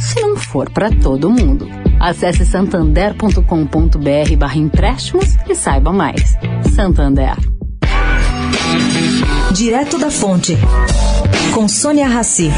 se não for para todo mundo. Acesse santander.com.br barra empréstimos e saiba mais. Santander. Direto da Fonte, com Sônia Rassi.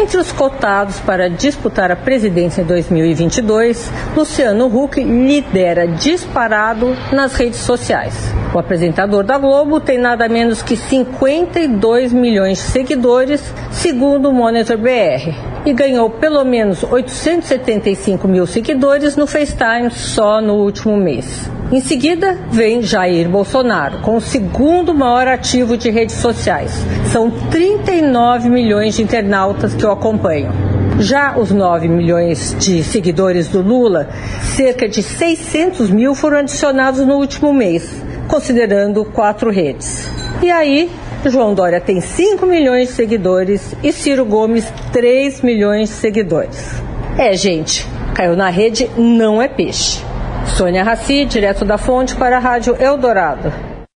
Entre os cotados para disputar a presidência em 2022, Luciano Huck lidera disparado nas redes sociais. O apresentador da Globo tem nada menos que 52 milhões de seguidores, segundo o Monitor BR, e ganhou pelo menos 875 mil seguidores no FaceTime só no último mês. Em seguida, vem Jair Bolsonaro, com o segundo maior ativo de redes sociais. São 39 milhões de internautas que o acompanham. Já os 9 milhões de seguidores do Lula, cerca de 600 mil foram adicionados no último mês, considerando quatro redes. E aí, João Dória tem 5 milhões de seguidores e Ciro Gomes 3 milhões de seguidores. É, gente, caiu na rede, não é peixe. Sônia Raci, direto da fonte para a Rádio Eldorado.